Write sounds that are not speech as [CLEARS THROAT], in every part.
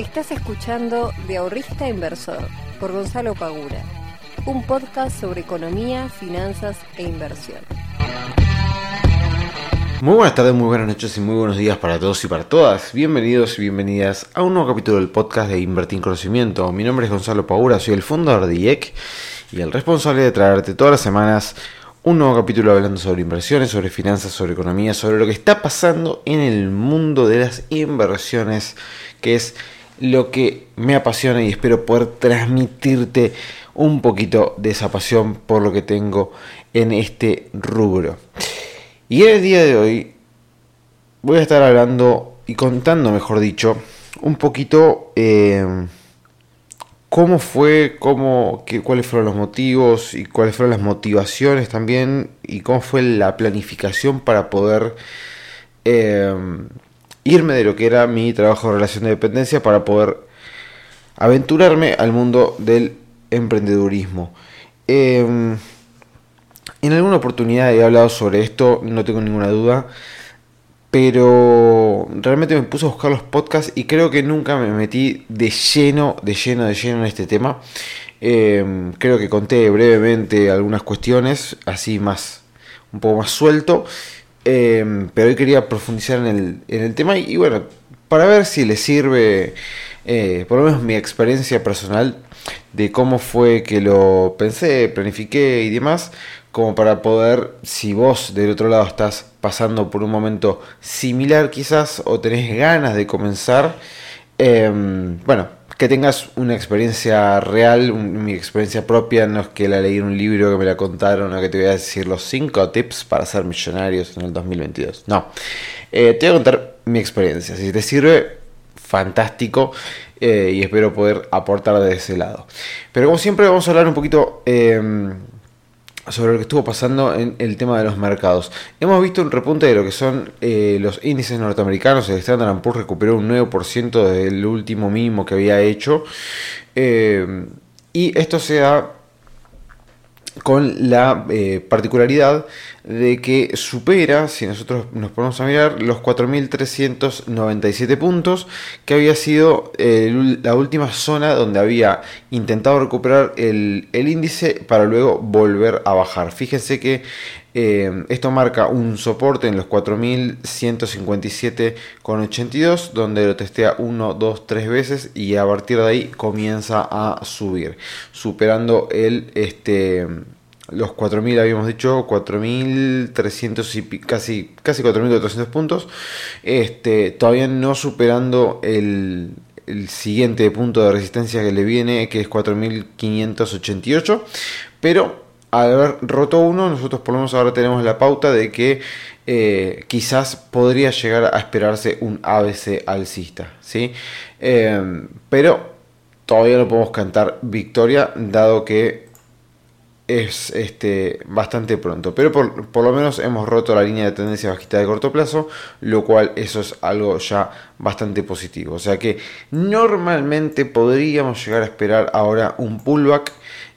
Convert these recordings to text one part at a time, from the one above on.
Estás escuchando De Ahorrista Inversor por Gonzalo Pagura, un podcast sobre economía, finanzas e inversión. Muy buenas tardes, muy buenas noches y muy buenos días para todos y para todas. Bienvenidos y bienvenidas a un nuevo capítulo del podcast de Invertir en Conocimiento. Mi nombre es Gonzalo Pagura, soy el fundador de IEC y el responsable de traerte todas las semanas un nuevo capítulo hablando sobre inversiones, sobre finanzas, sobre economía, sobre lo que está pasando en el mundo de las inversiones, que es lo que me apasiona y espero poder transmitirte un poquito de esa pasión por lo que tengo en este rubro. Y el día de hoy voy a estar hablando y contando, mejor dicho, un poquito eh, cómo fue, cómo, qué, cuáles fueron los motivos y cuáles fueron las motivaciones también y cómo fue la planificación para poder eh, irme de lo que era mi trabajo de relación de dependencia para poder aventurarme al mundo del emprendedurismo. Eh, en alguna oportunidad he hablado sobre esto, no tengo ninguna duda, pero realmente me puse a buscar los podcasts y creo que nunca me metí de lleno, de lleno, de lleno en este tema. Eh, creo que conté brevemente algunas cuestiones, así más, un poco más suelto, eh, pero hoy quería profundizar en el, en el tema y, bueno, para ver si les sirve, eh, por lo menos mi experiencia personal de cómo fue que lo pensé, planifiqué y demás, como para poder, si vos del otro lado estás pasando por un momento similar quizás o tenés ganas de comenzar, em, bueno, que tengas una experiencia real, mi experiencia propia, no es que la leí en un libro que me la contaron o que te voy a decir los 5 tips para ser millonarios en el 2022. No, eh, te voy a contar mi experiencia. Si te sirve, fantástico eh, y espero poder aportar de ese lado. Pero como siempre vamos a hablar un poquito em, sobre lo que estuvo pasando en el tema de los mercados. Hemos visto un repunte de lo que son eh, los índices norteamericanos. El Standard Poor's recuperó un 9% del último mínimo que había hecho. Eh, y esto se da con la eh, particularidad de que supera, si nosotros nos ponemos a mirar, los 4.397 puntos, que había sido eh, la última zona donde había intentado recuperar el, el, índice para luego volver a bajar. Fíjense que eh, esto marca un soporte en los 4157,82, donde lo testea 1, 2, 3 veces y a partir de ahí comienza a subir, superando el este los 4.000 habíamos dicho, 4.300 y casi, casi 4.400 puntos, este, todavía no superando el, el, siguiente punto de resistencia que le viene, que es 4.588, pero al haber roto uno, nosotros por lo menos ahora tenemos la pauta de que eh, quizás podría llegar a esperarse un ABC alcista, ¿sí? Eh, pero todavía no podemos cantar victoria, dado que es este, bastante pronto. Pero por, por, lo menos hemos roto la línea de tendencia bajista de corto plazo, lo cual eso es algo ya bastante positivo. O sea que normalmente podríamos llegar a esperar ahora un pullback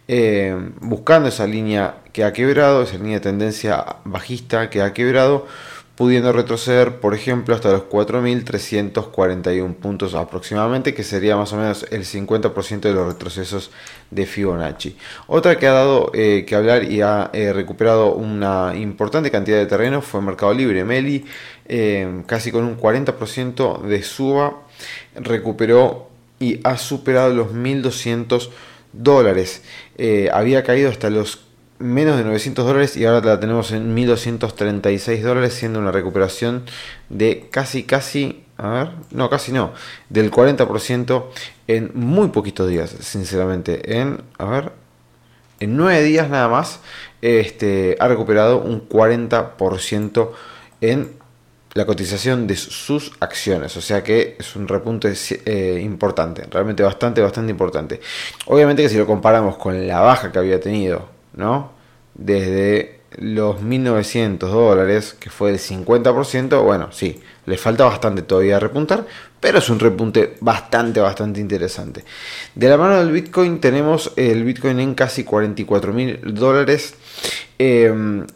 eh, buscando esa línea que ha quebrado, esa línea de tendencia bajista que ha quebrado, pudiendo retroceder, por ejemplo, hasta los 4.341 puntos aproximadamente, que sería más o menos el 50% de los retrocesos de Fibonacci. Otra que ha dado eh, que hablar y ha eh, recuperado una importante cantidad de terreno fue Mercado Libre. Meli, eh, casi con un 40% de suba, recuperó y ha superado los 1.200 dólares. Había caído hasta los menos de 900 dólares y ahora la tenemos en 1236 dólares, siendo una recuperación de casi, casi, a ver, no, casi no, del 40% en muy poquitos días, sinceramente. En, a ver, en 9 días nada más, este, ha recuperado un 40% en la cotización de sus acciones. O sea que es un repunte eh, importante, realmente bastante, bastante importante. Obviamente que si lo comparamos con la baja que había tenido, ¿no? Desde los 1.900 dólares, que fue del 50%, bueno, sí, le falta bastante todavía repuntar, pero es un repunte bastante, bastante interesante. De la mano del Bitcoin tenemos el Bitcoin en casi 44 mil dólares, eh,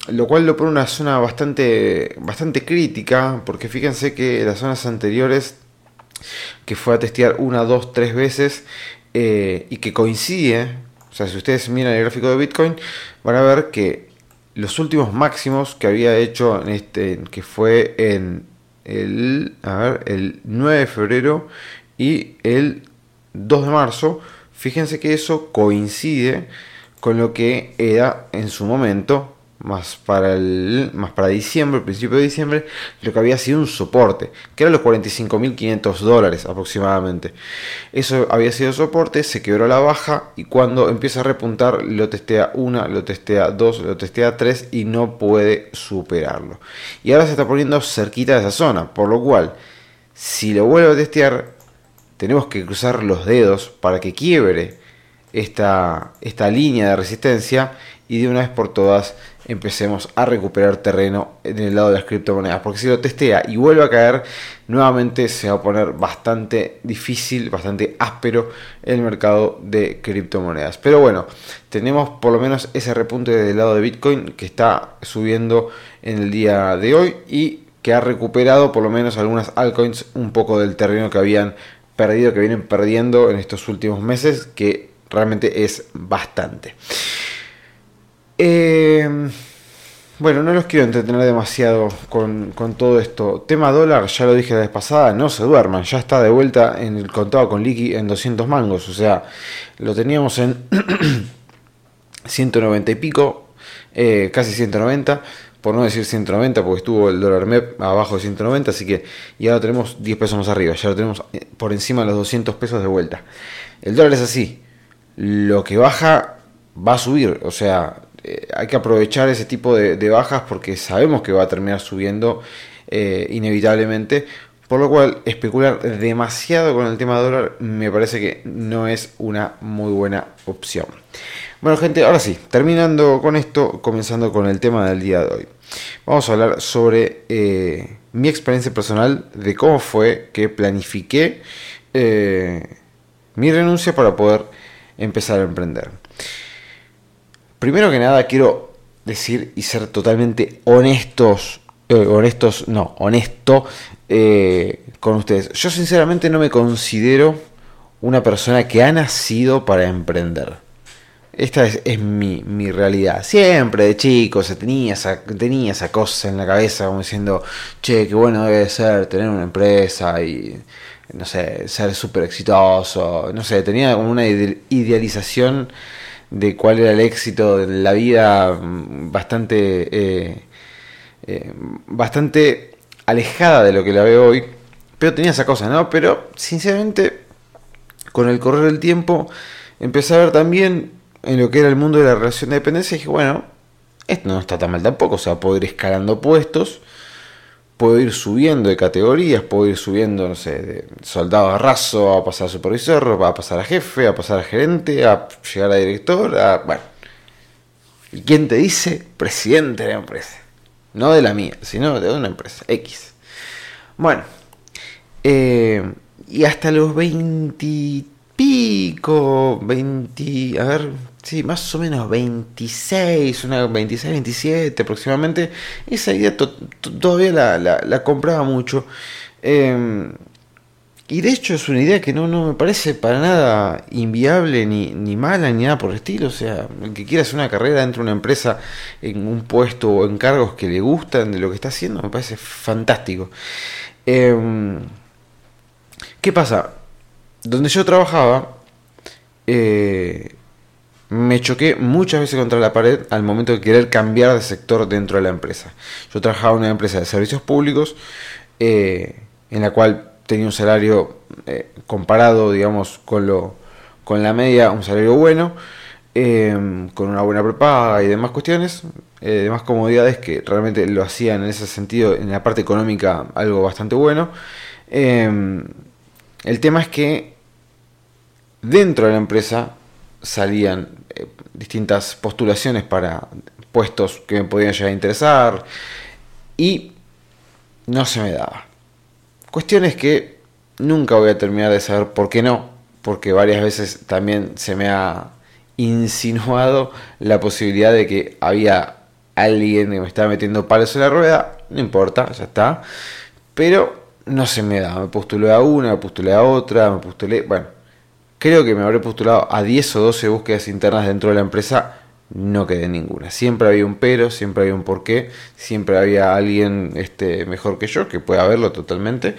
lo cual lo pone una zona bastante, bastante crítica, porque fíjense que las zonas anteriores que fue a testear una, dos, tres veces eh, y que coincide, sea, si ustedes miran el gráfico de Bitcoin, van a ver que los últimos máximos que había hecho este, que fue en el 9 de febrero y el 2 de marzo, fíjense que eso coincide con lo que era en su momento más para el más para diciembre, principio de diciembre, lo que había sido un soporte, que eran los 45.500 dólares aproximadamente. Eso había sido soporte, se quebró la baja y cuando empieza a repuntar lo testea una, lo testea dos, lo testea tres y no puede superarlo. Y ahora se está poniendo cerquita de esa zona, por lo cual si lo vuelve a testear tenemos que cruzar los dedos para que quiebre esta, esta línea de resistencia y de una vez por todas empecemos a recuperar terreno en el lado de las criptomonedas. Porque si lo testea y vuelve a caer, nuevamente se va a poner bastante difícil, bastante áspero el mercado de criptomonedas. Pero bueno, tenemos por lo menos ese repunte del lado de Bitcoin que está subiendo en el día de hoy y que ha recuperado por lo menos algunas altcoins un poco del terreno que habían perdido, que vienen perdiendo en estos últimos meses, que realmente es bastante. Eh, bueno, no los quiero entretener demasiado con, todo esto. Tema dólar, ya lo dije la vez pasada, no se duerman, ya está de vuelta en el contado con liqui en 200 mangos. O sea, lo teníamos en [CLEARS THROAT] 190 y pico, eh, casi 190, por no decir 190, porque estuvo el dólar MEP abajo de 190, así que ya lo tenemos 10 pesos más arriba, ya lo tenemos eh, por encima de los 200 pesos de vuelta. El dólar es así, lo que baja va a subir, o sea, eh, hay que aprovechar ese tipo de, bajas porque sabemos que va a terminar subiendo eh, inevitablemente. Por lo cual, especular demasiado con el tema dólar me parece que no es una muy buena opción. Bueno, gente, ahora sí, terminando con esto, comenzando con el tema del día de hoy. Vamos a hablar sobre eh, mi experiencia personal de cómo fue que planifiqué mi renuncia para poder empezar a emprender. Primero que nada quiero decir y ser totalmente honestos, eh, honestos, no, honesto eh, con ustedes. Yo sinceramente no me considero una persona que ha nacido para emprender. Esta es, mi, realidad. Siempre de chico se tenía esa, tenía esa cosa en la cabeza como diciendo, che, qué bueno debe ser tener una empresa y, no sé, ser súper exitoso. No sé, tenía como una idealización de cuál era el éxito de la vida mm, bastante, eh, eh, bastante alejada de lo que la veo hoy. Pero tenía esa cosa, ¿no? Pero sinceramente, con el correr del tiempo, empecé a ver también en lo que era el mundo de la relación de dependencia y dije, bueno, esto no está tan mal tampoco, o sea, puedo ir escalando puestos puedo ir subiendo de categorías, puedo ir subiendo, no sé, de soldado a raso a pasar a supervisor, a pasar a jefe, a pasar a gerente, a llegar a director, a... bueno. ¿Y quién te dice? Presidente de la empresa. No de la mía, sino de una empresa, X. Bueno, eh, y hasta los 20 pico, 20, a ver, sí, más o menos 26, una 26, 27 aproximadamente. Esa idea todavía la, la, compraba mucho. Em, y de hecho es una idea que no, no me parece para nada inviable, ni, ni mala, ni nada por el estilo. O sea, el que quiera hacer una carrera dentro de una empresa en un puesto o en cargos que le gustan de lo que está haciendo, me parece fantástico. Em, ¿Qué pasa? donde yo trabajaba, eh, me choqué muchas veces contra la pared al momento de querer cambiar de sector dentro de la empresa. Yo trabajaba en una empresa de servicios públicos eh, en la cual tenía un salario eh, comparado, digamos, con, lo, con la media, un salario bueno, con una buena prepaga y demás cuestiones, demás comodidades que realmente lo hacían en ese sentido, en la parte económica, algo bastante bueno. El tema es que dentro de la empresa salían eh, distintas postulaciones para puestos que me podían llegar a interesar y no se me daba. Cuestiones que nunca voy a terminar de saber por qué no, porque varias veces también se me ha insinuado la posibilidad de que había alguien que me estaba metiendo palos en la rueda, no importa, ya está, pero no se me da. Me postulé a una, me postulé a otra, me postulé. Bueno, creo que me habré postulado a 10 o 12 búsquedas internas dentro de la empresa. No quedé ninguna. Siempre había un pero, siempre había un porqué, siempre había alguien este, mejor que yo, que puede haberlo totalmente.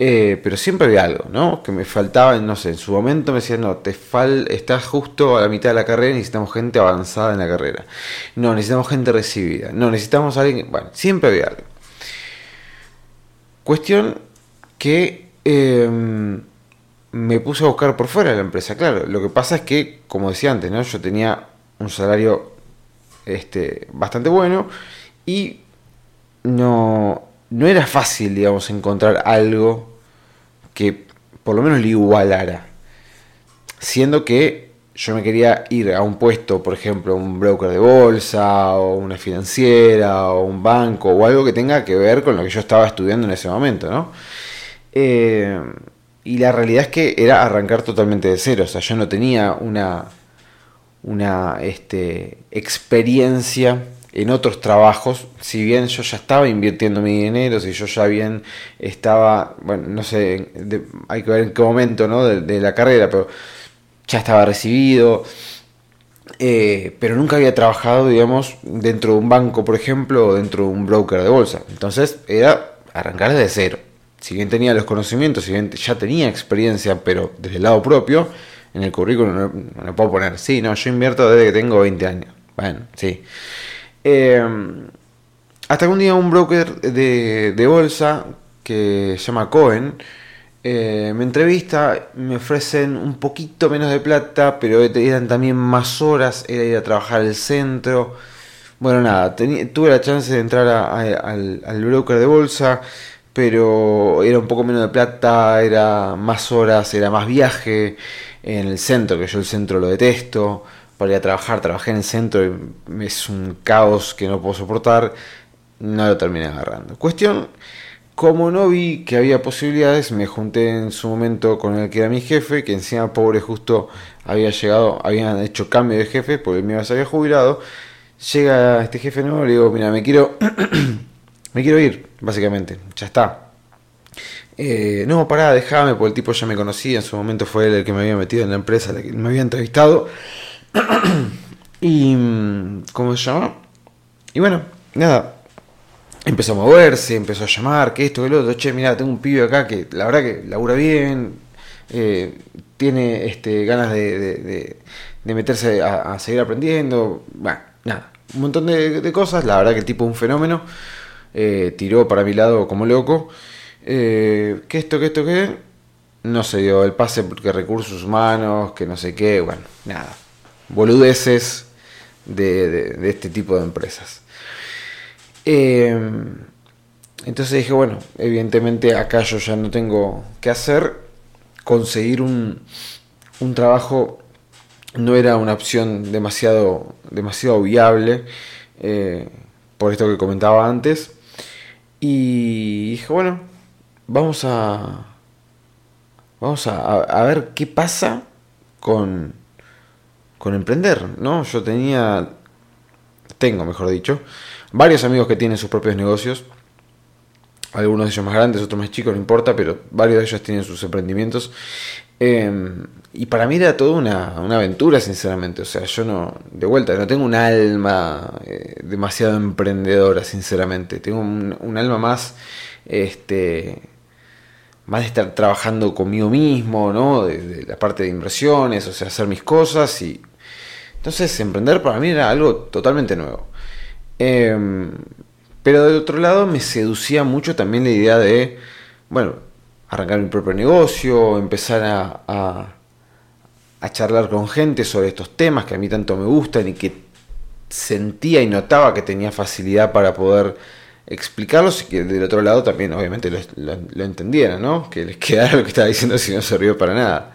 Eh, pero siempre había algo, ¿no? Que me faltaba, no sé, en su momento me decían, no, te fal estás justo a la mitad de la carrera, necesitamos gente avanzada en la carrera. No, necesitamos gente recibida. No, necesitamos alguien. Bueno, siempre había algo. Cuestión que em, me puse a buscar por fuera de la empresa. Claro, lo que pasa es que, como decía antes, ¿no? yo tenía un salario este, bastante bueno y no, no era fácil, digamos, encontrar algo que por lo menos le igualara. Siendo que yo me quería ir a un puesto, por ejemplo, un broker de bolsa, o una financiera, o un banco, o algo que tenga que ver con lo que yo estaba estudiando en ese momento, ¿no? Eh, y la realidad es que era arrancar totalmente de cero, o sea, yo no tenía una, una este, experiencia en otros trabajos, si bien yo ya estaba invirtiendo mi dinero, si yo ya bien estaba, bueno, no sé, hay que ver en qué momento ¿no? de la carrera, pero ya estaba recibido, eh, pero nunca había trabajado, digamos, dentro de un banco, por ejemplo, o dentro de un broker de bolsa. Entonces era arrancar desde cero. Si bien tenía los conocimientos, si bien ya tenía experiencia, pero desde el lado propio, en el currículum no, me puedo poner, sí, no, yo invierto desde que tengo 20 años. Bueno, sí. Eh, hasta que un día un broker de, de bolsa que se llama Cohen, eh, me entrevista, me ofrecen un poquito menos de plata, pero eran también más horas, era ir a trabajar al centro. Bueno, nada, tuve la chance de entrar al, broker de bolsa, pero era un poco menos de plata, era más horas, era más viaje en el centro, que yo el centro lo detesto. Para ir a trabajar, trabajé en el centro, y es un caos que no puedo soportar, no lo terminé agarrando. Cuestión como no vi que había posibilidades, me junté en su momento con el que era mi jefe, que encima pobre justo había llegado, habían hecho cambio de jefe, porque el mío se había jubilado. Llega este jefe nuevo, le digo, mira, me quiero, me quiero ir, básicamente, ya está. Eh, no, pará, déjame, porque el tipo ya me conocía, en su momento fue él el que me había metido en la empresa, el que me había entrevistado. [CLEARS THROAT] y, ¿cómo se llama? Y bueno, nada, empezó a moverse, empezó a llamar, que esto, que lo otro, che, mira, tengo un pibe acá que la verdad que labura bien, eh, tiene este, ganas de, meterse a, seguir aprendiendo, bueno, nada, un montón de, cosas, la verdad que el tipo un fenómeno, eh, tiró para mi lado como loco, eh, que esto, que esto, que no se dio el pase porque recursos humanos, que no sé qué, bueno, nada, boludeces de este tipo de empresas. Em, entonces dije, bueno, evidentemente acá yo ya no tengo que hacer. Conseguir un, un trabajo no era una opción demasiado, demasiado viable, eh, por esto que comentaba antes. Y dije, bueno, vamos a, vamos a, a ver qué pasa con, con emprender, ¿no? Yo tenía, tengo mejor dicho, varios amigos que tienen sus propios negocios, algunos de ellos más grandes, otros más chicos, no importa, pero varios de ellos tienen sus emprendimientos. Em, y para mí era toda una, aventura, sinceramente. O sea, yo no, de vuelta, no tengo un alma eh, demasiado emprendedora, sinceramente. Tengo un, alma más, este, más de estar trabajando conmigo mismo, ¿no? De, la parte de inversiones, o sea, hacer mis cosas y... Entonces, emprender para mí era algo totalmente nuevo. Em, pero del otro lado me seducía mucho también la idea de, bueno, arrancar mi propio negocio, empezar a, a, charlar con gente sobre estos temas que a mí tanto me gustan y que sentía y notaba que tenía facilidad para poder explicarlos y que del otro lado también obviamente lo, lo, entendieran, ¿no? Que les [LAUGHS] quedara lo que estaba diciendo si no sirvió para nada.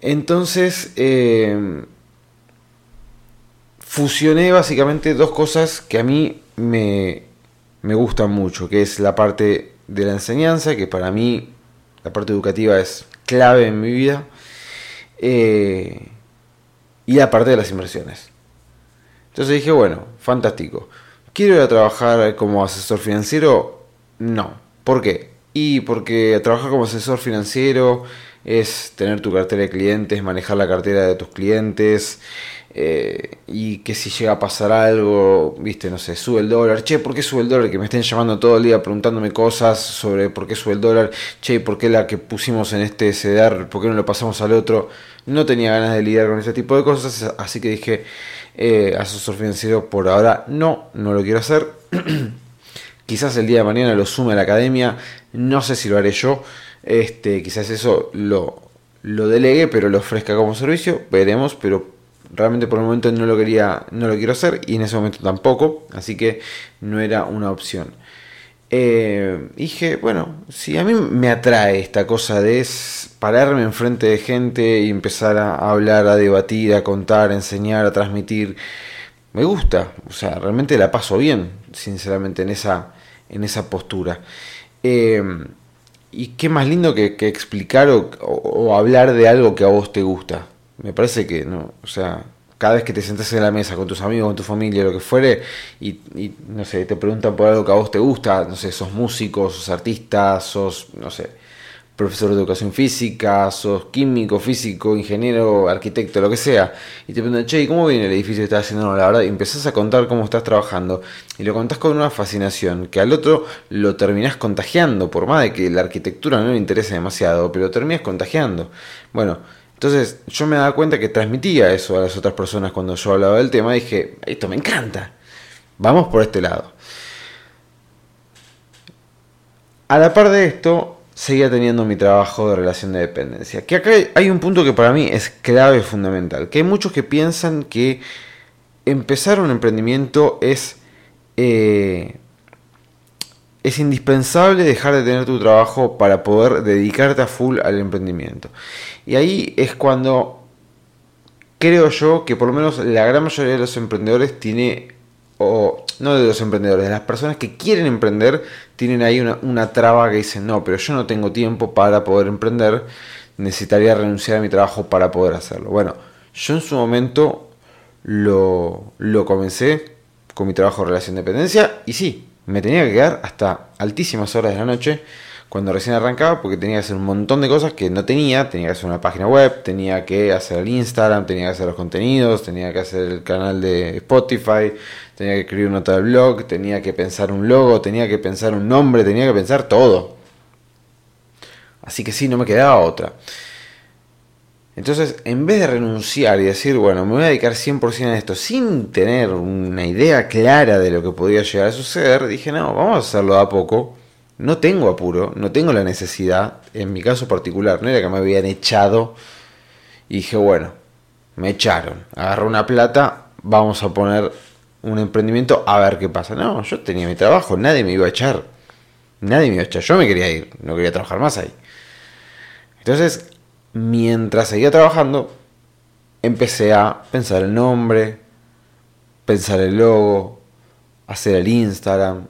Entonces, em, fusioné básicamente dos cosas que a mí me, me gustan mucho, que es la parte de la enseñanza, que para mí la parte educativa es clave en mi vida, eh, y la parte de las inversiones. Entonces dije, bueno, fantástico. ¿Quiero ir a trabajar como asesor financiero? No. ¿Por qué? Y porque trabajar como asesor financiero es tener tu cartera de clientes, manejar la cartera de tus clientes, eh, y que si llega a pasar algo, viste, no sé, sube el dólar, che, ¿por qué sube el dólar? Que me estén llamando todo el día preguntándome cosas sobre por qué sube el dólar, che, ¿por qué la que pusimos en este CDR, por qué no lo pasamos al otro? No tenía ganas de lidiar con ese tipo de cosas, así que dije, eh, asesor financiero por ahora no, no lo quiero hacer. [CLEARS THROAT] quizás el día de mañana lo sume a la academia, no sé si lo haré yo, este, quizás eso lo, lo delegue, pero lo ofrezca como servicio, veremos, pero realmente por el momento no lo quería, no lo quiero hacer y en ese momento tampoco, así que no era una opción. Eh, dije, bueno, si a mí me atrae esta cosa de pararme enfrente de gente y empezar a hablar, a debatir, a contar, a enseñar, a transmitir, me gusta, o sea, realmente la paso bien, sinceramente, en esa, en esa postura. Eh, y qué más lindo que, explicar o hablar de algo que a vos te gusta. Me parece que no, o sea, cada vez que te sentas en la mesa con tus amigos, con tu familia, lo que fuere, y, no sé, te preguntan por algo que a vos te gusta, no sé, sos músico, sos artista, sos, no sé, profesor de educación física, sos químico, físico, ingeniero, arquitecto, lo que sea, y te preguntan, che, ¿cómo viene el edificio que estás haciendo? la verdad, y empezás a contar cómo estás trabajando, y lo contás con una fascinación, que al otro lo terminás contagiando, por más de que la arquitectura no le interese demasiado, pero lo terminás contagiando. Bueno, entonces yo me daba cuenta que transmitía eso a las otras personas cuando yo hablaba del tema. Y dije, esto me encanta. Vamos por este lado. A la par de esto, seguía teniendo mi trabajo de relación de dependencia. Que acá hay un punto que para mí es clave fundamental. Que hay muchos que piensan que empezar un emprendimiento es eh, es indispensable dejar de tener tu trabajo para poder dedicarte a full al emprendimiento. Y ahí es cuando creo yo que por lo menos la gran mayoría de los emprendedores tiene, o no de los emprendedores, de las personas que quieren emprender, tienen ahí una, traba que dicen, no, pero yo no tengo tiempo para poder emprender, necesitaría renunciar a mi trabajo para poder hacerlo. Bueno, yo en su momento lo, lo comencé con mi trabajo de relación de dependencia y sí, me tenía que quedar hasta altísimas horas de la noche cuando recién arrancaba porque tenía que hacer un montón de cosas que no tenía, tenía que hacer una página web, tenía que hacer el Instagram, tenía que hacer los contenidos, tenía que hacer el canal de Spotify, tenía que escribir nota de blog, tenía que pensar un logo, tenía que pensar un nombre, tenía que pensar todo. Así que sí, no me quedaba otra. Entonces, en vez de renunciar y decir, bueno, me voy a dedicar 100% a esto sin tener una idea clara de lo que podría llegar a suceder, dije, no, vamos a hacerlo a poco. No tengo apuro, no tengo la necesidad, en mi caso particular, no era que me habían echado y dije, bueno, me echaron, agarré una plata, vamos a poner un emprendimiento a ver qué pasa. No, yo tenía mi trabajo, nadie me iba a echar, nadie me iba a echar, yo me quería ir, no quería trabajar más ahí. Entonces, mientras seguía trabajando, empecé a pensar el nombre, pensar el logo, hacer el Instagram,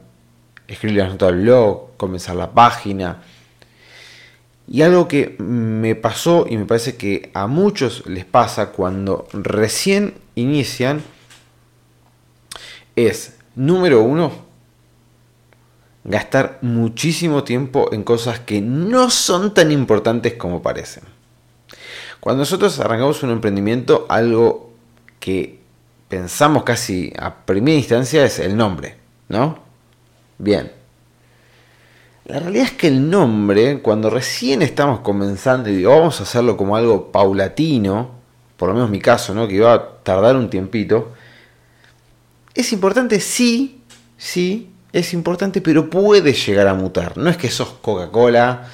escribir las notas del blog, comenzar la página. Y algo que me pasó y me parece que a muchos les pasa cuando recién inician es, número uno, gastar muchísimo tiempo en cosas que no son tan importantes como parecen. Cuando nosotros arrancamos un emprendimiento, algo que pensamos casi a primera instancia es el nombre, ¿no? Bien. La realidad es que el nombre, cuando recién estamos comenzando y digo, vamos a hacerlo como algo paulatino, por lo menos mi caso, ¿no? Que iba a tardar un tiempito, es importante, sí, sí, es importante, pero puede llegar a mutar. No es que sos Coca-Cola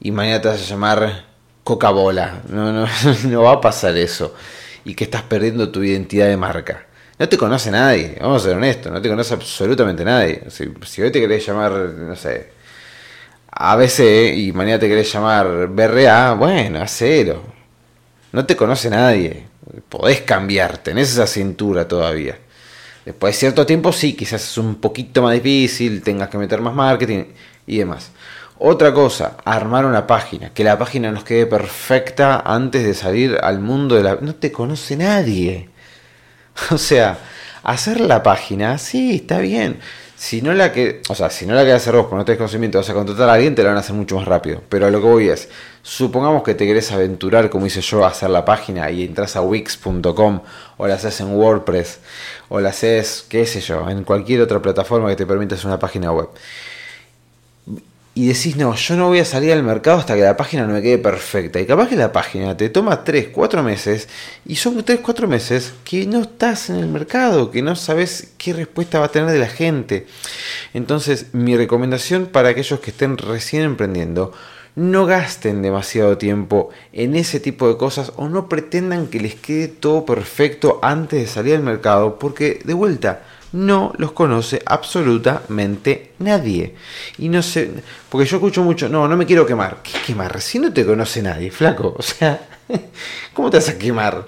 y mañana te vas a llamar Coca-Cola. No, no, [LAUGHS] no va a pasar eso. Y que estás perdiendo tu identidad de marca. No te conoce nadie, vamos a ser honestos, no te conoce absolutamente nadie. Si, hoy te querés llamar, no sé, ABC y mañana te querés llamar BRA, bueno, hacelo. No te conoce nadie. Podés cambiar, tenés esa cintura todavía. Después de cierto tiempo, sí, quizás es un poquito más difícil, tengas que meter más marketing y demás. Otra cosa, armar una página, que la página nos quede perfecta antes de salir al mundo de la... No te conoce nadie. [LAUGHS] O sea, hacer la página, sí, está bien. Si no la que, o sea, si no la querés hacer vos, porque no tenés conocimiento, vas a contratar a alguien, te la van a hacer mucho más rápido. Pero a lo que voy es, supongamos que te querés aventurar, como hice yo, a hacer la página y entras a wix.com o la haces en WordPress o la haces, qué sé yo, en cualquier otra plataforma que te permita hacer una página web y decís, no, yo no voy a salir al mercado hasta que la página no me quede perfecta. Y capaz que la página te toma 3, 4 meses y son 3, 4 meses que no estás en el mercado, que no sabes qué respuesta va a tener de la gente. Entonces, mi recomendación para aquellos que estén recién emprendiendo, no gasten demasiado tiempo en ese tipo de cosas o no pretendan que les quede todo perfecto antes de salir al mercado, porque de vuelta, no los conoce absolutamente nadie. Y no sé, porque yo escucho mucho, no, no me quiero quemar. ¿Qué quemar? Si no te conoce nadie, flaco. O sea, [LAUGHS] ¿cómo te vas a quemar?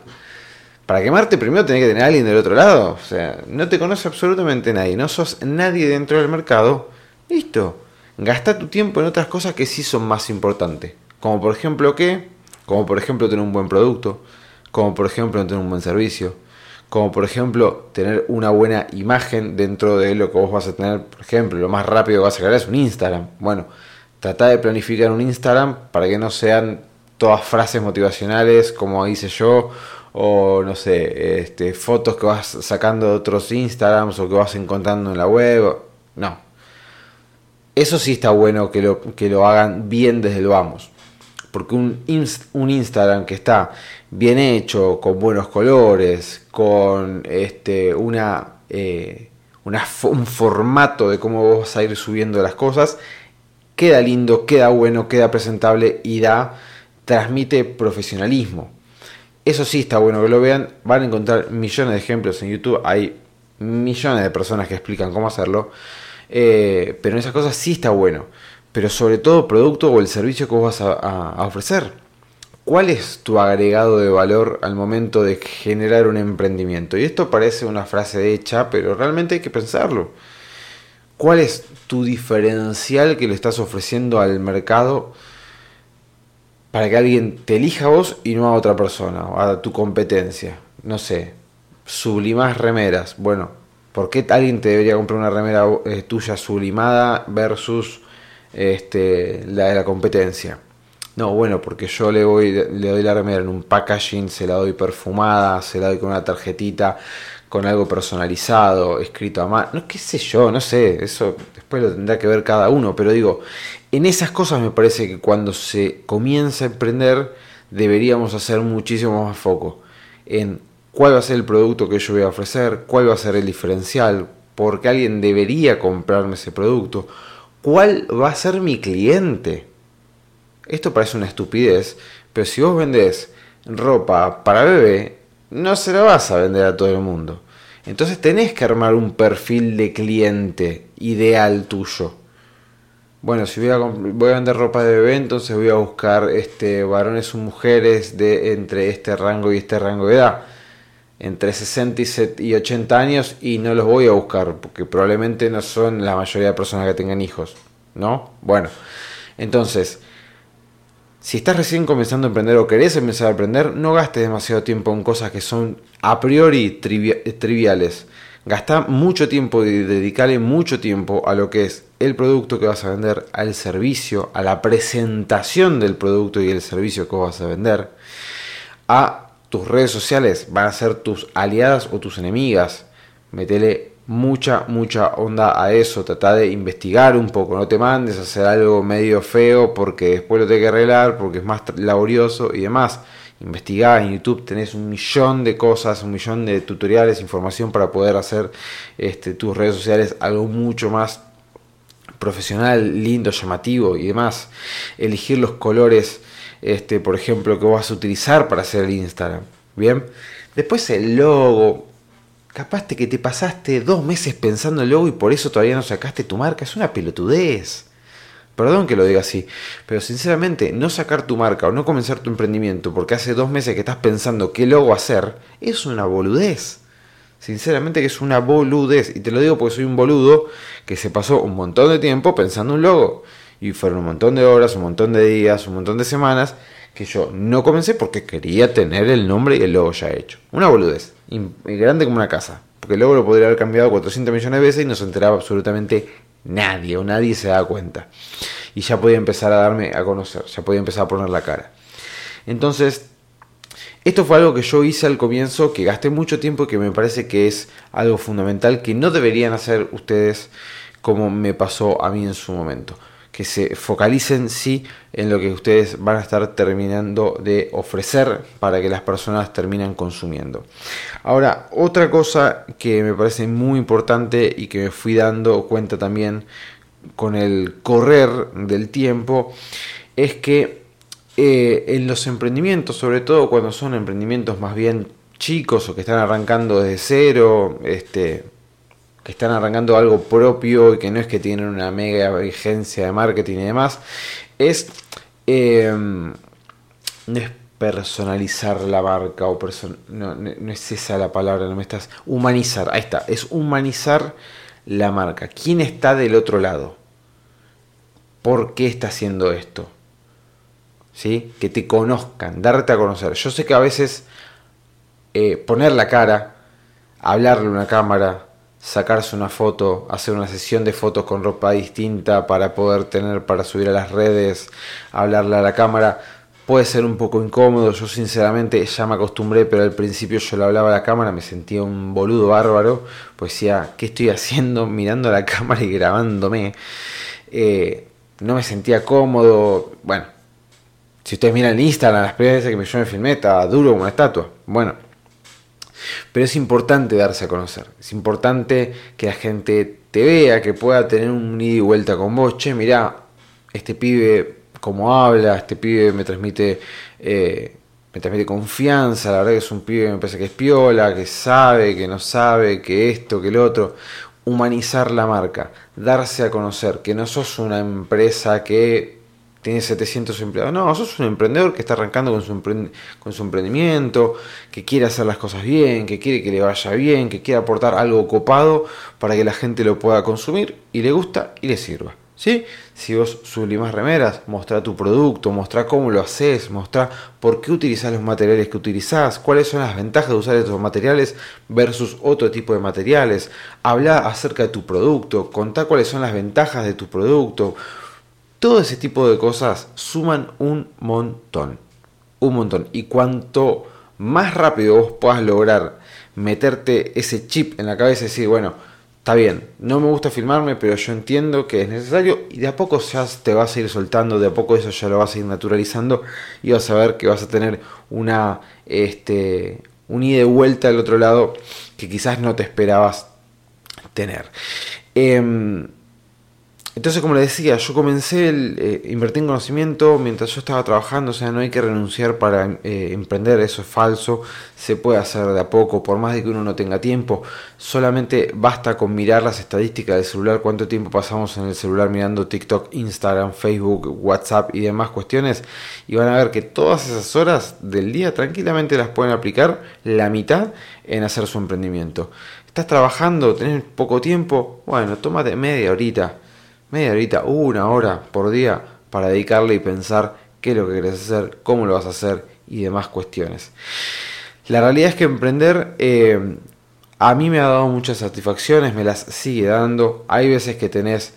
Para quemarte primero tenés que tener a alguien del otro lado. O sea, no te conoce absolutamente nadie. No sos nadie dentro del mercado. Listo. Gasta tu tiempo en otras cosas que sí son más importantes. Como por ejemplo, ¿qué? Como por ejemplo tener un buen producto. Como por ejemplo tener un buen servicio como por ejemplo tener una buena imagen dentro de lo que vos vas a tener, por ejemplo, lo más rápido que vas a crear es un Instagram. Bueno, trata de planificar un Instagram para que no sean todas frases motivacionales como hice yo o no sé, este, fotos que vas sacando de otros Instagrams o que vas encontrando en la web. No. Eso sí está bueno que lo, que lo hagan bien desde el vamos. Porque un, un Instagram que está bien hecho, con buenos colores, con este, una, eh, un formato de cómo vas a ir subiendo las cosas, queda lindo, queda bueno, queda presentable y da, transmite profesionalismo. Eso sí está bueno que lo vean, van a encontrar millones de ejemplos en YouTube, hay millones de personas que explican cómo hacerlo, eh, pero en esas cosas sí está bueno, pero sobre todo producto o el servicio que vos vas a ofrecer. ¿Cuál es tu agregado de valor al momento de generar un emprendimiento? Y esto parece una frase hecha, pero realmente hay que pensarlo. ¿Cuál es tu diferencial que le estás ofreciendo al mercado para que alguien te elija a vos y no a otra persona, a tu competencia? No sé, sublimas remeras. Bueno, ¿por qué alguien te debería comprar una remera eh, tuya sublimada versus este, la de la competencia? No, bueno, porque yo le voy, le doy la remera en un packaging, se la doy perfumada, se la doy con una tarjetita, con algo personalizado, escrito a mano, no qué sé yo, no sé, eso después lo tendrá que ver cada uno, pero digo, en esas cosas me parece que cuando se comienza a emprender deberíamos hacer muchísimo más foco en cuál va a ser el producto que yo voy a ofrecer, cuál va a ser el diferencial, porque alguien debería comprarme ese producto, cuál va a ser mi cliente esto parece una estupidez, pero si vos vendés ropa para bebé, no se la vas a vender a todo el mundo. Entonces tenés que armar un perfil de cliente ideal tuyo. Bueno, si voy a, vender ropa de bebé, entonces voy a buscar este, varones o mujeres de entre este rango y este rango de edad. Entre 60 y 80 años y no los voy a buscar porque probablemente no son la mayoría de personas que tengan hijos. ¿No? Bueno, entonces si estás recién comenzando a emprender o querés empezar a aprender, no gastes demasiado tiempo en cosas que son a priori triviales. Gasta mucho tiempo y dedicale mucho tiempo a lo que es el producto que vas a vender, al servicio, a la presentación del producto y el servicio que vas a vender, a tus redes sociales, van a ser tus aliadas o tus enemigas. Metele mucha, mucha onda a eso. Trata de investigar un poco, no te mandes a hacer algo medio feo porque después lo tenés que arreglar, porque es más laborioso y demás. Investigá en YouTube, tenés un millón de cosas, un millón de tutoriales, información para poder hacer este, tus redes sociales algo mucho más profesional, lindo, llamativo y demás. Elegir los colores, este, por ejemplo, que vas a utilizar para hacer el Instagram. Bien. Después el logo, Capaz que te pasaste dos meses pensando el logo y por eso todavía no sacaste tu marca. Es una pelotudez. Perdón que lo diga así, pero sinceramente no sacar tu marca o no comenzar tu emprendimiento porque hace dos meses que estás pensando qué logo hacer es una boludez. Sinceramente que es una boludez. Y te lo digo porque soy un boludo que se pasó un montón de tiempo pensando un logo. Y fueron un montón de horas, un montón de días, un montón de semanas que yo no comencé porque quería tener el nombre y el logo ya hecho. Una boludez, grande como una casa. que el logo lo podría haber cambiado 400 millones de veces y no se enteraba absolutamente nadie o nadie se da cuenta. Y ya podía empezar a darme a conocer, ya podía empezar a poner la cara. Entonces, esto fue algo que yo hice al comienzo, que gasté mucho tiempo y que me parece que es algo fundamental que no deberían hacer ustedes como me pasó a mí en su momento. Que se focalicen sí en lo que ustedes van a estar terminando de ofrecer para que las personas terminen consumiendo. Ahora, otra cosa que me parece muy importante y que me fui dando cuenta también con el correr del tiempo es que eh, en los emprendimientos, sobre todo cuando son emprendimientos más bien chicos o que están arrancando desde cero, este, están arrancando algo propio y que no es que tienen una mega vigencia de marketing y demás, es, eh, no es personalizar la marca o no, no, es esa la palabra, no me estás humanizar, ahí está, es humanizar la marca. ¿Quién está del otro lado? ¿Por qué está haciendo esto? ¿Sí? Que te conozcan, darte a conocer. Yo sé que a veces eh, poner la cara, hablarle a una cámara, sacarse una foto, hacer una sesión de fotos con ropa distinta para poder tener para subir a las redes, hablarle a la cámara, puede ser un poco incómodo. Yo sinceramente ya me acostumbré, pero al principio yo le hablaba a la cámara, me sentía un boludo bárbaro, pues decía, ¿qué estoy haciendo mirando a la [LAUGHS] cámara y grabándome? Eh, no me sentía cómodo. Bueno, si ustedes miran el Instagram, las primeras veces que yo me filmé, estaba duro como una estatua. Bueno, pero es importante darse a conocer. Es importante que la gente te vea, que pueda tener un ida y vuelta con vos. Che, mirá, este pibe como habla, este pibe me transmite, eh, me transmite confianza, la verdad que es un pibe que me parece que es piola, que sabe, que no sabe, que esto, que lo otro. Humanizar la marca, darse a conocer, que no sos una empresa que tiene 700 empleados. No, sos un emprendedor que está arrancando con su, emprendimiento, que quiere hacer las cosas bien, que quiere que le vaya bien, que quiere aportar algo copado para que la gente lo pueda consumir y le gusta y le sirva. ¿Sí? Si vos sublimas remeras, mostrá tu producto, mostrá cómo lo haces, mostrá por qué utilizás los materiales que utilizás, cuáles son las ventajas de usar estos materiales versus otro tipo de materiales. Habla acerca de tu producto, contá cuáles son las ventajas de tu producto, todo ese tipo de cosas suman un montón. Un montón. Y cuanto más rápido vos puedas lograr meterte ese chip en la cabeza y decir, bueno, está bien, no me gusta filmarme, pero yo entiendo que es necesario y de a poco ya te vas a ir soltando, de a poco eso ya lo vas a ir naturalizando y vas a ver que vas a tener una, este, un ida y vuelta al otro lado que quizás no te esperabas tener. Em, entonces, como les decía, yo comencé el eh, invertir en conocimiento mientras yo estaba trabajando, o sea, no hay que renunciar para eh, emprender, eso es falso, se puede hacer de a poco, por más de que uno no tenga tiempo, solamente basta con mirar las estadísticas del celular, cuánto tiempo pasamos en el celular mirando TikTok, Instagram, Facebook, WhatsApp y demás cuestiones, y van a ver que todas esas horas del día tranquilamente las pueden aplicar la mitad en hacer su emprendimiento. ¿Estás trabajando? ¿Tenés poco tiempo? Bueno, tómate media horita media horita, una hora por día para dedicarle y pensar qué es lo que querés hacer, cómo lo vas a hacer y demás cuestiones. La realidad es que emprender eh, a mí me ha dado muchas satisfacciones, me las sigue dando. Hay veces que tenés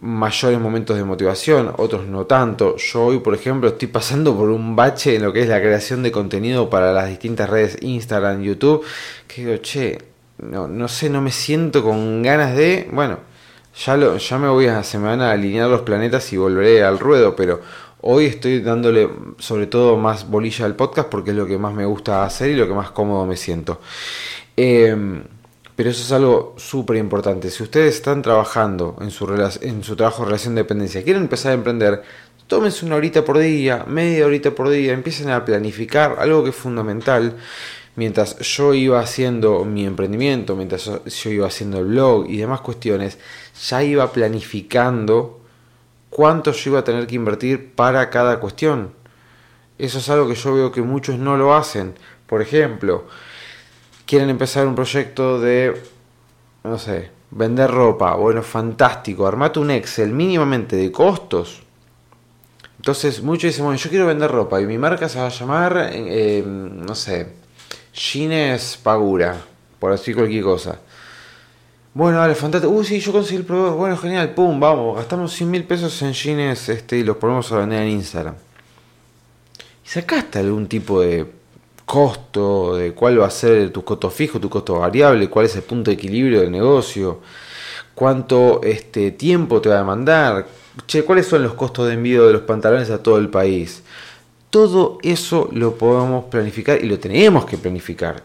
mayores momentos de motivación, otros no tanto. Yo hoy, por ejemplo, estoy pasando por un bache en lo que es la creación de contenido para las distintas redes Instagram, YouTube, que digo, che, no, no sé, no me siento con ganas de, bueno, ya, lo, ya me voy a semana a alinear los planetas y volveré al ruedo, pero hoy estoy dándole sobre todo más bolilla al podcast porque es lo que más me gusta hacer y lo que más cómodo me siento. Em, pero eso es algo súper importante. Si ustedes están trabajando en su, en su trabajo de relación de dependencia, quieren empezar a emprender, tómense una horita por día, media horita por día, empiecen a planificar algo que es fundamental mientras yo iba haciendo mi emprendimiento, mientras yo iba haciendo el blog y demás cuestiones, ya iba planificando cuánto yo iba a tener que invertir para cada cuestión. Eso es algo que yo veo que muchos no lo hacen. Por ejemplo, quieren empezar un proyecto de, no sé, vender ropa. Bueno, fantástico. Armate un Excel mínimamente de costos. Entonces muchos dicen, bueno, yo quiero vender ropa y mi marca se va a llamar, eh, no sé, Jeans Pagura, por decir cualquier cosa. Bueno, dale, fantástico. Uy, sí, yo conseguí el proveedor. Bueno, genial, pum, vamos. Gastamos 100 mil pesos en jeans este, y los ponemos a vender en Instagram. Y sacaste algún tipo de costo, de cuál va a ser tu costo fijo, tu costo variable, cuál es el punto de equilibrio del negocio, cuánto este, tiempo te va a demandar, che, cuáles son los costos de envío de los pantalones a todo el país. Todo eso lo podemos planificar y lo tenemos que planificar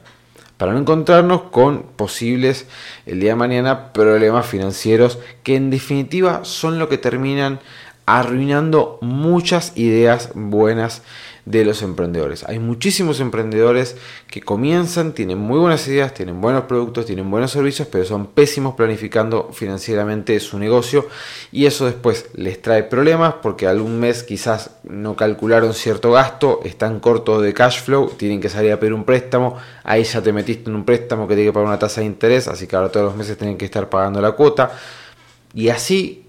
para no encontrarnos con posibles el día de mañana problemas financieros que en definitiva son lo que terminan arruinando muchas ideas buenas de los emprendedores. Hay muchísimos emprendedores que comienzan, tienen muy buenas ideas, tienen buenos productos, tienen buenos servicios, pero son pésimos planificando financieramente su negocio y eso después les trae problemas porque algún mes quizás no calcularon cierto gasto, están cortos de cash flow, tienen que salir a pedir un préstamo, ahí ya te metiste en un préstamo que tiene que pagar una tasa de interés, así que ahora todos los meses tienen que estar pagando la cuota y así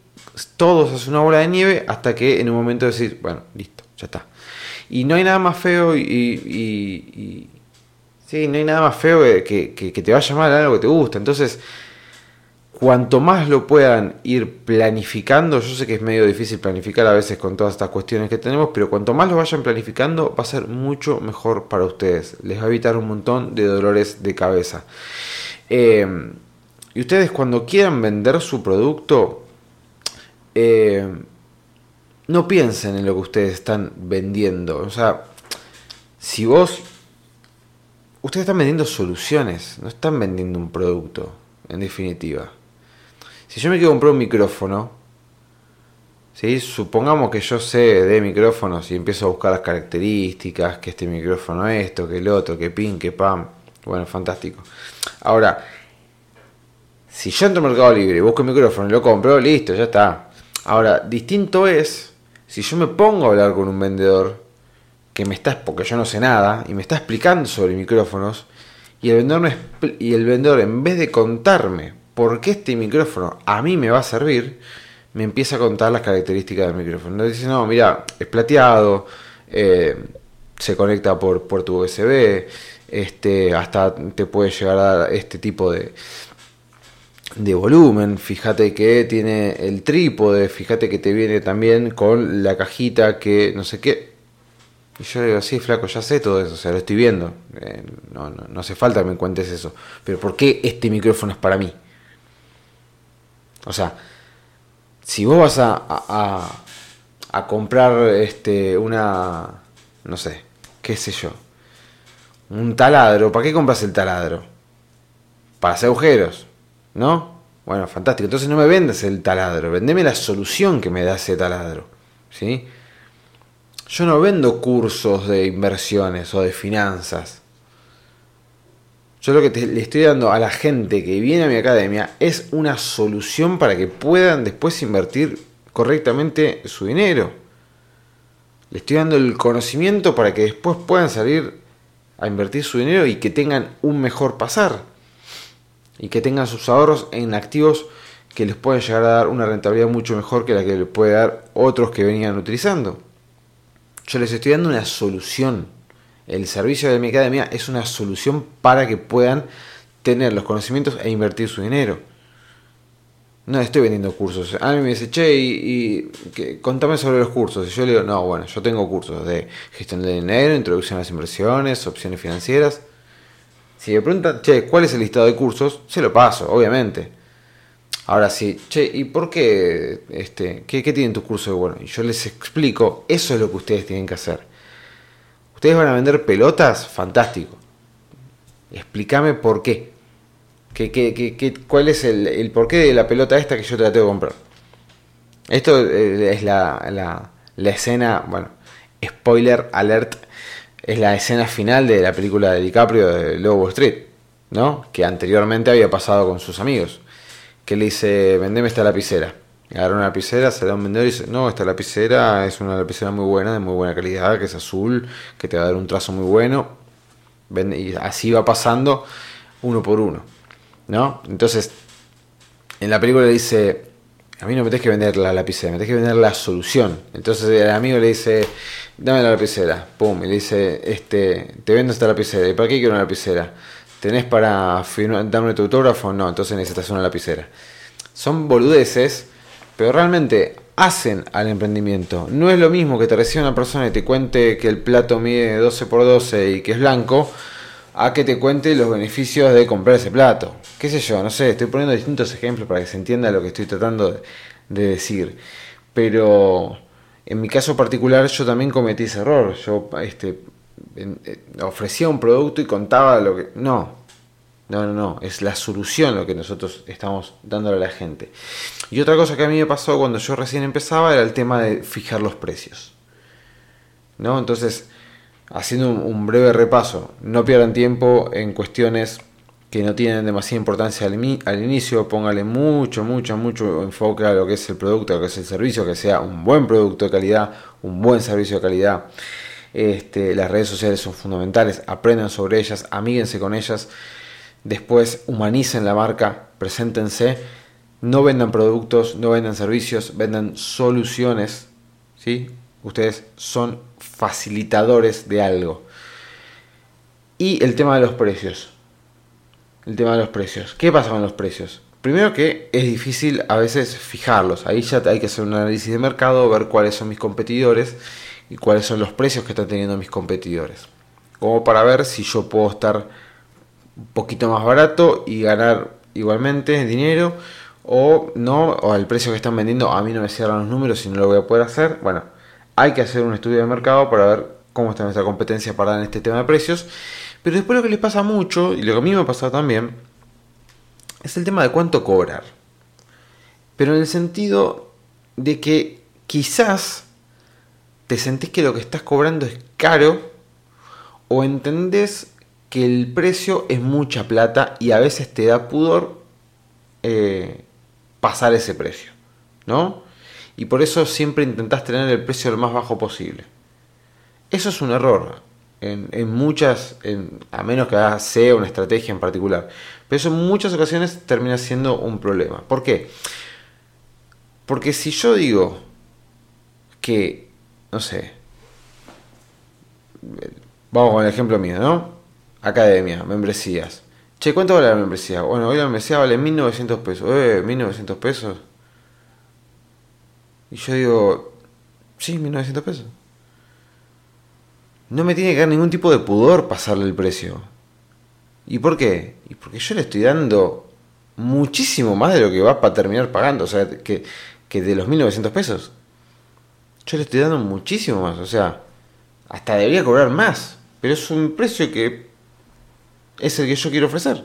todos hacen una bola de nieve hasta que en un momento decís, bueno, listo, ya está y no hay nada más feo y, sí, no hay nada más feo que, que, te vaya mal algo que te gusta. Entonces, cuanto más lo puedan ir planificando, yo sé que es medio difícil planificar a veces con todas estas cuestiones que tenemos, pero cuanto más lo vayan planificando, va a ser mucho mejor para ustedes. Les va a evitar un montón de dolores de cabeza. Eh, y ustedes cuando quieran vender su producto, eh, no piensen en lo que ustedes están vendiendo. O sea, si vos... Ustedes están vendiendo soluciones, no están vendiendo un producto, en definitiva. Si yo me quiero comprar un micrófono, ¿sí? supongamos que yo sé de micrófonos y empiezo a buscar las características, que este micrófono esto, que el otro, que pin, que pam. Bueno, fantástico. Ahora, si yo entro al Mercado Libre, busco un micrófono y lo compro, listo, ya está. Ahora, distinto es si yo me pongo a hablar con un vendedor que me está, porque yo no sé nada, y me está explicando sobre micrófonos, y el vendedor, y el vendedor en vez de contarme por qué este micrófono a mí me va a servir, me empieza a contar las características del micrófono. Entonces dice, no, mira, es plateado, eh, se conecta por puerto USB, este, hasta te puede llegar a dar este tipo de, de volumen, fíjate que tiene el trípode, fíjate que te viene también con la cajita que no sé qué. Y yo digo, sí, flaco, ya sé todo eso, o sea, lo estoy viendo. Eh, no, no, hace falta que me cuentes eso. Pero ¿por qué este micrófono es para mí? O sea, si vos vas a, a, a comprar este, una, no sé, qué sé yo, un taladro, ¿para qué compras el taladro? Para hacer agujeros ¿No? Bueno, fantástico. Entonces no me vendas el taladro, vendeme la solución que me da ese taladro. ¿Sí? Yo no vendo cursos de inversiones o de finanzas. Yo lo que le estoy dando a la gente que viene a mi academia es una solución para que puedan después invertir correctamente su dinero. Le estoy dando el conocimiento para que después puedan salir a invertir su dinero y que tengan un mejor pasar y que tengan sus ahorros en activos que les pueden llegar a dar una rentabilidad mucho mejor que la que les puede dar otros que venían utilizando. Yo les estoy dando una solución. El servicio de mi academia es una solución para que puedan tener los conocimientos e invertir su dinero. No estoy vendiendo cursos. A mí me dice, che, y, contame sobre los cursos. Y yo le digo, no, bueno, yo tengo cursos de gestión de dinero, introducción a las inversiones, opciones financieras. Si me preguntan, che, ¿cuál es el listado de cursos? Se lo paso, obviamente. Ahora sí, che, ¿y por qué? Este, ¿qué, ¿Qué tienen tus cursos? Bueno, y yo les explico, eso es lo que ustedes tienen que hacer. ¿Ustedes van a vender pelotas? Fantástico. Explícame por qué. ¿Qué, qué, qué, cuál es el, el porqué de la pelota esta que yo tengo que comprar? Esto eh, es la, la, la escena, bueno, spoiler alert es la escena final de la película de DiCaprio de Lobo Street, ¿no? Que anteriormente había pasado con sus amigos. Que le dice, vendeme esta lapicera. Agarra una lapicera, se da un vendedor y dice, no, esta lapicera es una lapicera muy buena, de muy buena calidad, que es azul, que te va a dar un trazo muy bueno. Y así va pasando uno por uno, ¿no? Entonces, en la película le dice, a mí no me tenés que vender la lapicera, me tenés que vender la solución. Entonces el amigo le dice, dame la lapicera, pum, y le dice, este, te vendo esta lapicera, ¿y para qué quiero una lapicera? ¿tenés para firmar, darme tu autógrafo? No, entonces necesitas una lapicera. Son boludeces, pero realmente hacen al emprendimiento. No es lo mismo que te reciba una persona y te cuente que el plato mide 12 por 12 y que es blanco, a que te cuente los beneficios de comprar ese plato. ¿Qué sé yo? No sé, estoy poniendo distintos ejemplos para que se entienda lo que estoy tratando de, decir. Pero en mi caso particular yo también cometí ese error. Yo este, eh, ofrecía un producto y contaba lo que... No, no, no, no, es la solución lo que nosotros estamos dándole a la gente. Y otra cosa que a mí me pasó cuando yo recién empezaba era el tema de fijar los precios. ¿No? Entonces, haciendo un, breve repaso, no pierdan tiempo en cuestiones que no tienen demasiada importancia al, inicio, póngale mucho, mucho, mucho enfoque a lo que es el producto, a lo que es el servicio, que sea un buen producto de calidad, un buen servicio de calidad. Este, las redes sociales son fundamentales, aprendan sobre ellas, amíguense con ellas, después humanicen la marca, preséntense, no vendan productos, no vendan servicios, vendan soluciones, ¿sí? Ustedes son facilitadores de algo. Y el tema de los precios. El tema de los precios. ¿Qué pasa con los precios? Primero que es difícil a veces fijarlos. Ahí ya hay que hacer un análisis de mercado, ver cuáles son mis competidores y cuáles son los precios que están teniendo mis competidores. Como para ver si yo puedo estar un poquito más barato y ganar igualmente dinero o no, o al precio que están vendiendo a mí no me cierran los números y no lo voy a poder hacer. Bueno, hay que hacer un estudio de mercado para ver cómo está nuestra competencia para en este tema de precios. Pero después lo que les pasa mucho, y lo que a mí me ha pasado también, es el tema de cuánto cobrar. Pero en el sentido de que quizás te sentís que lo que estás cobrando es caro o entendés que el precio es mucha plata y a veces te da pudor eh, pasar ese precio, ¿no? Y por eso siempre intentás tener el precio lo más bajo posible. Eso es un error en, muchas, a menos que sea una estrategia en particular. Pero eso en muchas ocasiones termina siendo un problema. ¿Por qué? Porque si yo digo que, no sé, vamos con el ejemplo mío, ¿no? Academia, membresías. Che, ¿cuánto vale la membresía? Bueno, hoy la membresía vale 1900 pesos. Eh, 1900 pesos. Y yo digo, sí, 1900 pesos. No me tiene que dar ningún tipo de pudor pasarle el precio. ¿Y por qué? Y porque yo le estoy dando muchísimo más de lo que va para terminar pagando. O sea, que, que de los 1900 pesos. Yo le estoy dando muchísimo más. O sea, hasta debería cobrar más. Pero es un precio que es el que yo quiero ofrecer.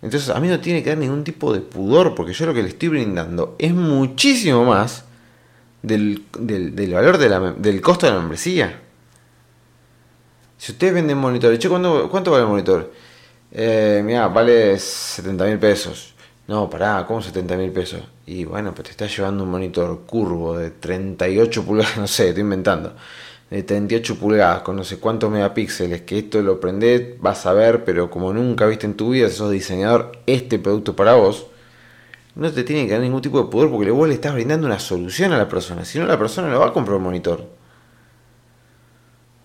Entonces a mí no tiene que dar ningún tipo de pudor porque yo lo que le estoy brindando es muchísimo más del, valor del costo de la membresía. Si ustedes venden monitores, ¿cuánto, ¿cuánto vale el monitor? Eh, mira, vale 70 mil pesos. No, pará, ¿cómo 70 mil pesos? Y bueno, pues te estás llevando un monitor curvo de 38 pulgadas, [LAUGHS] no sé, estoy inventando de 38 pulgadas con no sé cuántos megapíxeles, que esto lo prendés, vas a ver, pero como nunca viste en tu vida, si sos diseñador, este producto para vos, no te tiene que dar ningún tipo de poder porque vos le estás brindando una solución a la persona, si no la persona no va a comprar un monitor.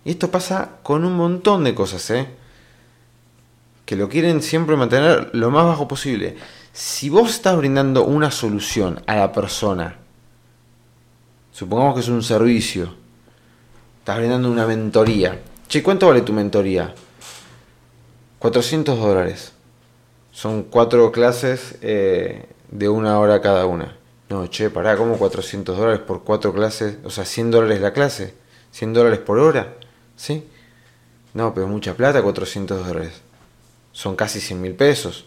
Y esto pasa con un montón de cosas, ¿eh? Que lo quieren siempre mantener lo más bajo posible. Si vos estás brindando una solución a la persona, supongamos que es un servicio, Estás brindando una mentoría. Che, ¿cuánto vale tu mentoría? 400 dólares. Son cuatro clases eh, de una hora cada una. No, che, pará, ¿cómo 400 dólares por cuatro clases? O sea, 100 dólares la clase. 100 dólares por hora. ¿Sí? No, pero mucha plata, 400 dólares. Son casi 100 mil pesos.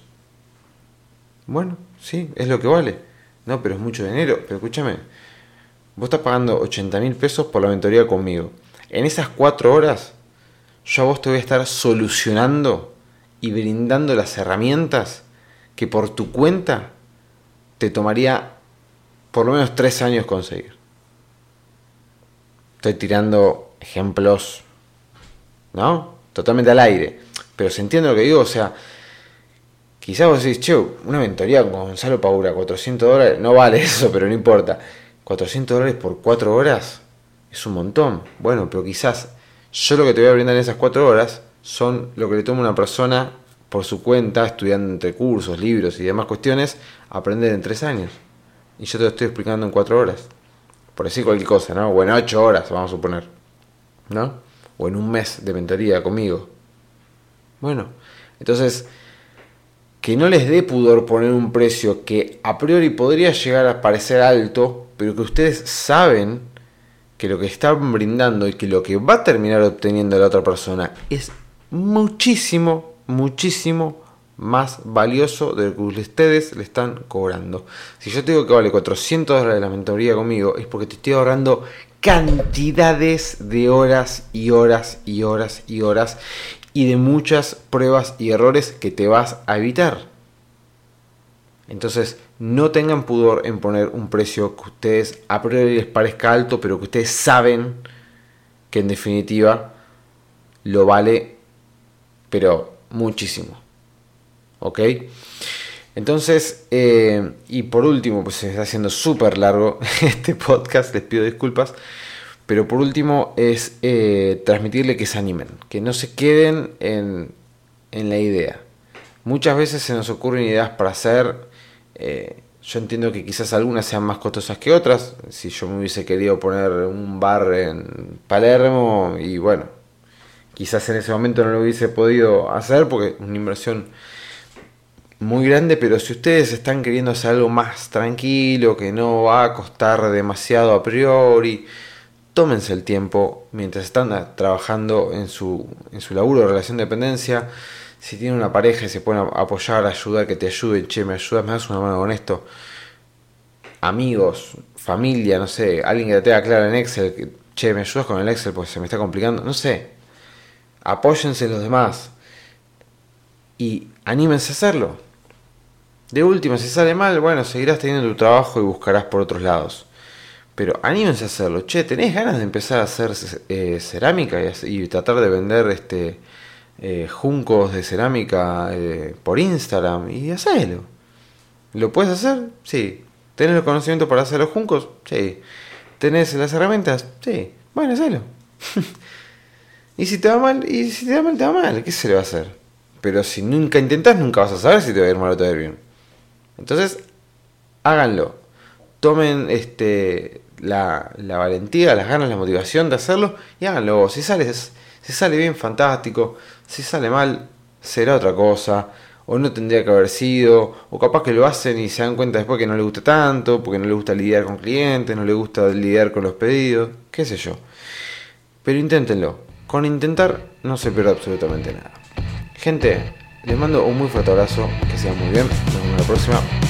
Bueno, sí, es lo que vale. No, pero es mucho dinero. Pero escúchame, vos estás pagando 80 mil pesos por la mentoría conmigo. En esas cuatro horas, yo a vos te voy a estar solucionando y brindando las herramientas que por tu cuenta te tomaría por lo menos tres años conseguir. Estoy tirando ejemplos, ¿no? Totalmente al aire. Pero se entiende lo que digo, o sea, quizás vos decís, che, una mentoría con Gonzalo Paura, 400 dólares, no vale [LAUGHS] eso, pero no importa. 400 dólares por cuatro horas, es un montón. Bueno, pero quizás yo lo que te voy a brindar en esas cuatro horas son lo que le toma una persona por su cuenta, estudiando entre cursos, libros y demás cuestiones, aprender en tres años. Y yo te lo estoy explicando en cuatro horas. Por decir cualquier cosa, ¿no? O en ocho horas, vamos a suponer. ¿No? O en un mes de mentoría conmigo. Bueno, entonces, que no les dé pudor poner un precio que a priori podría llegar a parecer alto, pero que ustedes saben que lo que están brindando y que lo que va a terminar obteniendo la otra persona es muchísimo, muchísimo más valioso de lo que ustedes le están cobrando. Si yo te digo que vale 400 dólares la mentoría conmigo, es porque te estoy ahorrando cantidades de horas y horas y horas y horas y de muchas pruebas y errores que te vas a evitar. Entonces, no tengan pudor en poner un precio que ustedes a priori les parezca alto, pero que ustedes saben que en definitiva lo vale, pero muchísimo. ¿Ok? Entonces, eh, y por último, pues se está haciendo súper largo [LAUGHS] este podcast, les pido disculpas, pero por último es eh, transmitirle que se animen, que no se queden en, en, la idea. Muchas veces se nos ocurren ideas para hacer, eh, yo entiendo que quizás algunas sean más costosas que otras, si yo me hubiese querido poner un bar en Palermo y bueno, quizás en ese momento no lo hubiese podido hacer porque es una inversión muy grande, pero si ustedes están queriendo hacer algo más tranquilo, que no va a costar demasiado a priori, tómense el tiempo mientras están trabajando en su, en su laburo de relación de dependencia. Si tienen una pareja y se pueden apoyar, ayudar, que te ayuden, che, me ayudas, me das una mano con esto. Amigos, familia, no sé, alguien que te tenga claro en Excel, che, me ayudas con el Excel porque se me está complicando, no sé. Apóyense los demás y anímense a hacerlo. De última, si sale mal, bueno, seguirás teniendo tu trabajo y buscarás por otros lados. Pero anímense a hacerlo. Che, ¿tenés ganas de empezar a hacer eh, cerámica y, tratar de vender este eh, juncos de cerámica eh, por Instagram? Y hacelo. ¿Lo puedes hacer? Sí. ¿Tenés los conocimientos para hacer los juncos? Sí. ¿Tenés las herramientas? Sí. Bueno, hacelo. [LAUGHS] y si te va mal, y si te va mal, te va mal. ¿Qué se le va a hacer? Pero si nunca intentas, nunca vas a saber si te va a ir mal o te va a ir bien. Entonces, háganlo. Tomen este, la, valentía, las ganas, la motivación de hacerlo y háganlo. Si sale, si sale bien, fantástico. Si sale mal, será otra cosa. O no tendría que haber sido. O capaz que lo hacen y se dan cuenta después que no le gusta tanto. Porque no le gusta lidiar con clientes, no le gusta lidiar con los pedidos. Qué sé yo. Pero inténtenlo. Con intentar no se pierde absolutamente nada. Gente, les mando un muy fuerte abrazo, que sea muy bien, nos vemos la próxima.